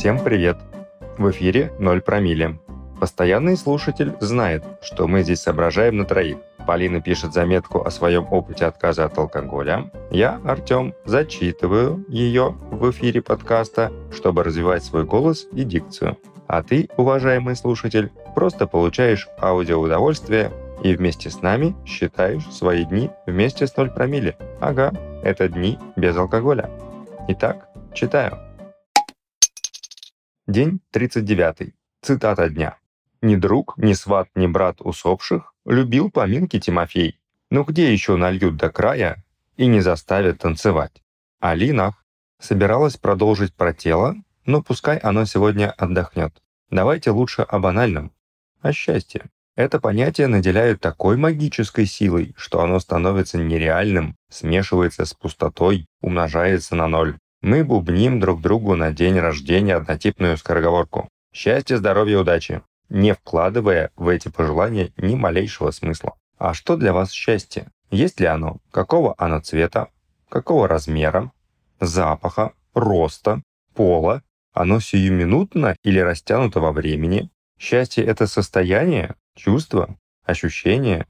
Всем привет! В эфире 0 промилле. Постоянный слушатель знает, что мы здесь соображаем на троих. Полина пишет заметку о своем опыте отказа от алкоголя. Я, Артем, зачитываю ее в эфире подкаста, чтобы развивать свой голос и дикцию. А ты, уважаемый слушатель, просто получаешь аудиоудовольствие и вместе с нами считаешь свои дни вместе с 0 промилле. Ага, это дни без алкоголя. Итак, читаю. День 39. Цитата дня. «Ни друг, ни сват, ни брат усопших любил поминки Тимофей. Ну где еще нальют до края и не заставят танцевать?» Алинах собиралась продолжить про тело, но пускай оно сегодня отдохнет. Давайте лучше о банальном, о счастье. Это понятие наделяют такой магической силой, что оно становится нереальным, смешивается с пустотой, умножается на ноль. Мы бубним друг другу на день рождения однотипную скороговорку. Счастья, здоровья, удачи, не вкладывая в эти пожелания ни малейшего смысла. А что для вас счастье? Есть ли оно? Какого оно цвета? Какого размера? Запаха? Роста? Пола? Оно сиюминутно или растянуто во времени? Счастье — это состояние, чувство, ощущение.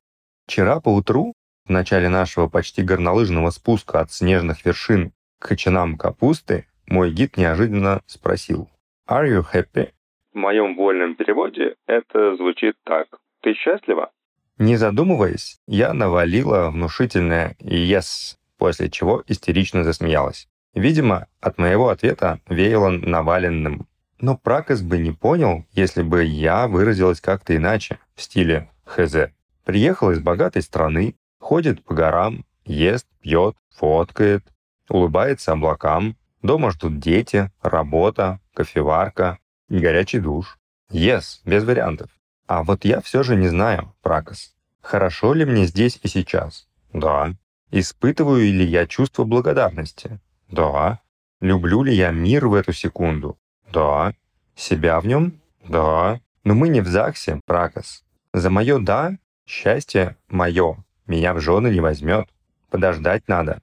Вчера поутру, в начале нашего почти горнолыжного спуска от снежных вершин к кочанам капусты, мой гид неожиданно спросил «Are you happy?» В моем вольном переводе это звучит так «Ты счастлива?» Не задумываясь, я навалила внушительное «yes», после чего истерично засмеялась. Видимо, от моего ответа веяло наваленным. Но Пракос бы не понял, если бы я выразилась как-то иначе, в стиле «хз». Приехал из богатой страны, ходит по горам, ест, пьет, фоткает, улыбается облакам, дома ждут дети, работа, кофеварка горячий душ. Yes, без вариантов. А вот я все же не знаю, Пракос. Хорошо ли мне здесь и сейчас? Да. Испытываю ли я чувство благодарности? Да. Люблю ли я мир в эту секунду? Да. Себя в нем? Да. Но мы не в ЗАГСе, Пракос. За мое «да» счастье мое меня в жены не возьмет. Подождать надо.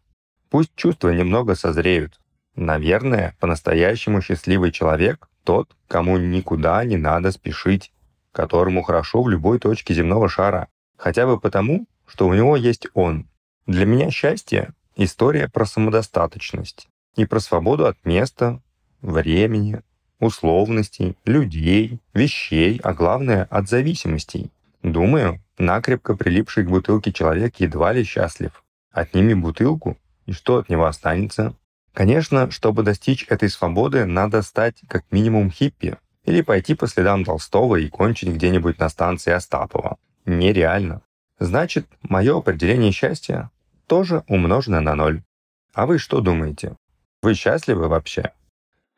Пусть чувства немного созреют. Наверное, по-настоящему счастливый человек тот, кому никуда не надо спешить, которому хорошо в любой точке земного шара, хотя бы потому, что у него есть он. Для меня счастье — история про самодостаточность и про свободу от места, времени, условностей, людей, вещей, а главное — от зависимостей. Думаю, накрепко прилипший к бутылке человек едва ли счастлив. Отними бутылку, и что от него останется? Конечно, чтобы достичь этой свободы, надо стать как минимум хиппи или пойти по следам Толстого и кончить где-нибудь на станции Остапова. Нереально. Значит, мое определение счастья тоже умножено на ноль. А вы что думаете? Вы счастливы вообще?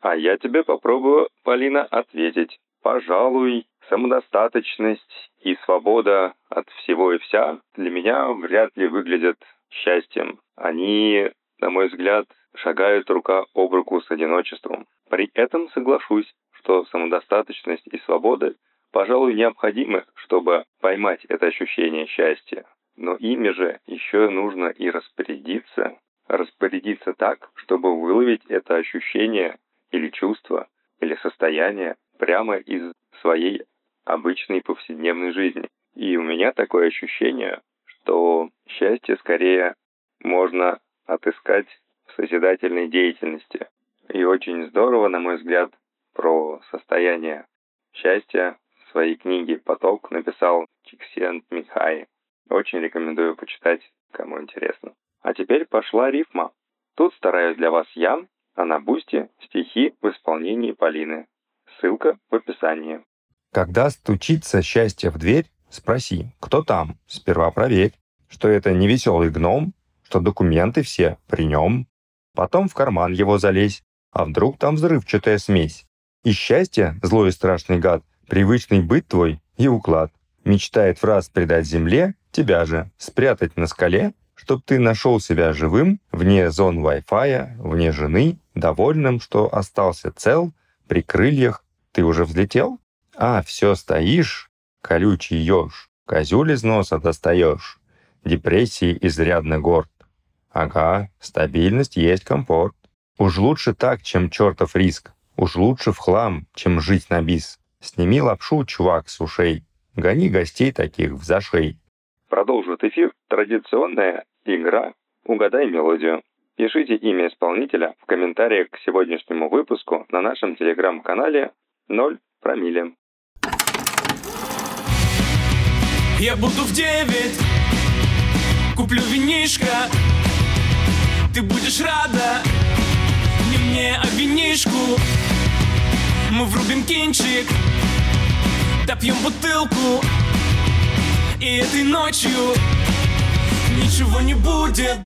А я тебе попробую, Полина, ответить. Пожалуй, самодостаточность и свобода от всего и вся для меня вряд ли выглядят счастьем. Они, на мой взгляд, шагают рука об руку с одиночеством. При этом соглашусь, что самодостаточность и свобода, пожалуй, необходимы, чтобы поймать это ощущение счастья. Но ими же еще нужно и распорядиться, распорядиться так, чтобы выловить это ощущение или чувство, или состояние прямо из своей обычной повседневной жизни. И у меня такое ощущение, что счастье скорее можно отыскать в созидательной деятельности. И очень здорово, на мой взгляд, про состояние счастья в своей книге «Поток» написал Чиксент Михай. Очень рекомендую почитать, кому интересно. А теперь пошла рифма. Тут стараюсь для вас я, а на бусте стихи в исполнении Полины. Ссылка в описании. Когда стучится счастье в дверь, спроси, кто там, сперва проверь, что это не веселый гном, что документы все при нем. Потом в карман его залезь, а вдруг там взрывчатая смесь. И счастье, злой и страшный гад, привычный быт твой и уклад. Мечтает в раз предать земле, тебя же, спрятать на скале, чтоб ты нашел себя живым, вне зон Wi-Fi, вне жены, довольным, что остался цел, при крыльях. Ты уже взлетел? А, все стоишь, колючий еж, козюль из носа достаешь, депрессии изрядно горд. Ага, стабильность есть комфорт. Уж лучше так, чем чертов риск. Уж лучше в хлам, чем жить на бис. Сними лапшу, чувак, с ушей. Гони гостей таких в зашей. Продолжит эфир традиционная игра «Угадай мелодию». Пишите имя исполнителя в комментариях к сегодняшнему выпуску на нашем телеграм-канале 0 промилле. Я буду в девять. Куплю винишко. Ты будешь рада. Не мне, а винишку. Мы врубим кинчик. Допьем бутылку. И этой ночью Ничего не будет.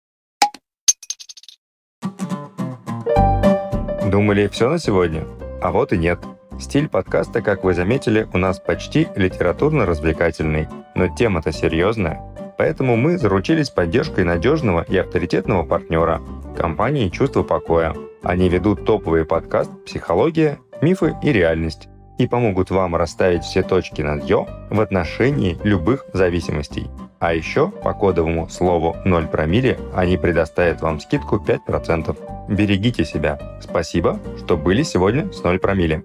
Думали, все на сегодня? А вот и нет. Стиль подкаста, как вы заметили, у нас почти литературно-развлекательный, но тема-то серьезная. Поэтому мы заручились поддержкой надежного и авторитетного партнера – компании «Чувство покоя». Они ведут топовый подкаст «Психология, мифы и реальность» и помогут вам расставить все точки над «ё» в отношении любых зависимостей. А еще по кодовому слову 0 промилле они предоставят вам скидку 5%. Берегите себя. Спасибо, что были сегодня с 0 промилле.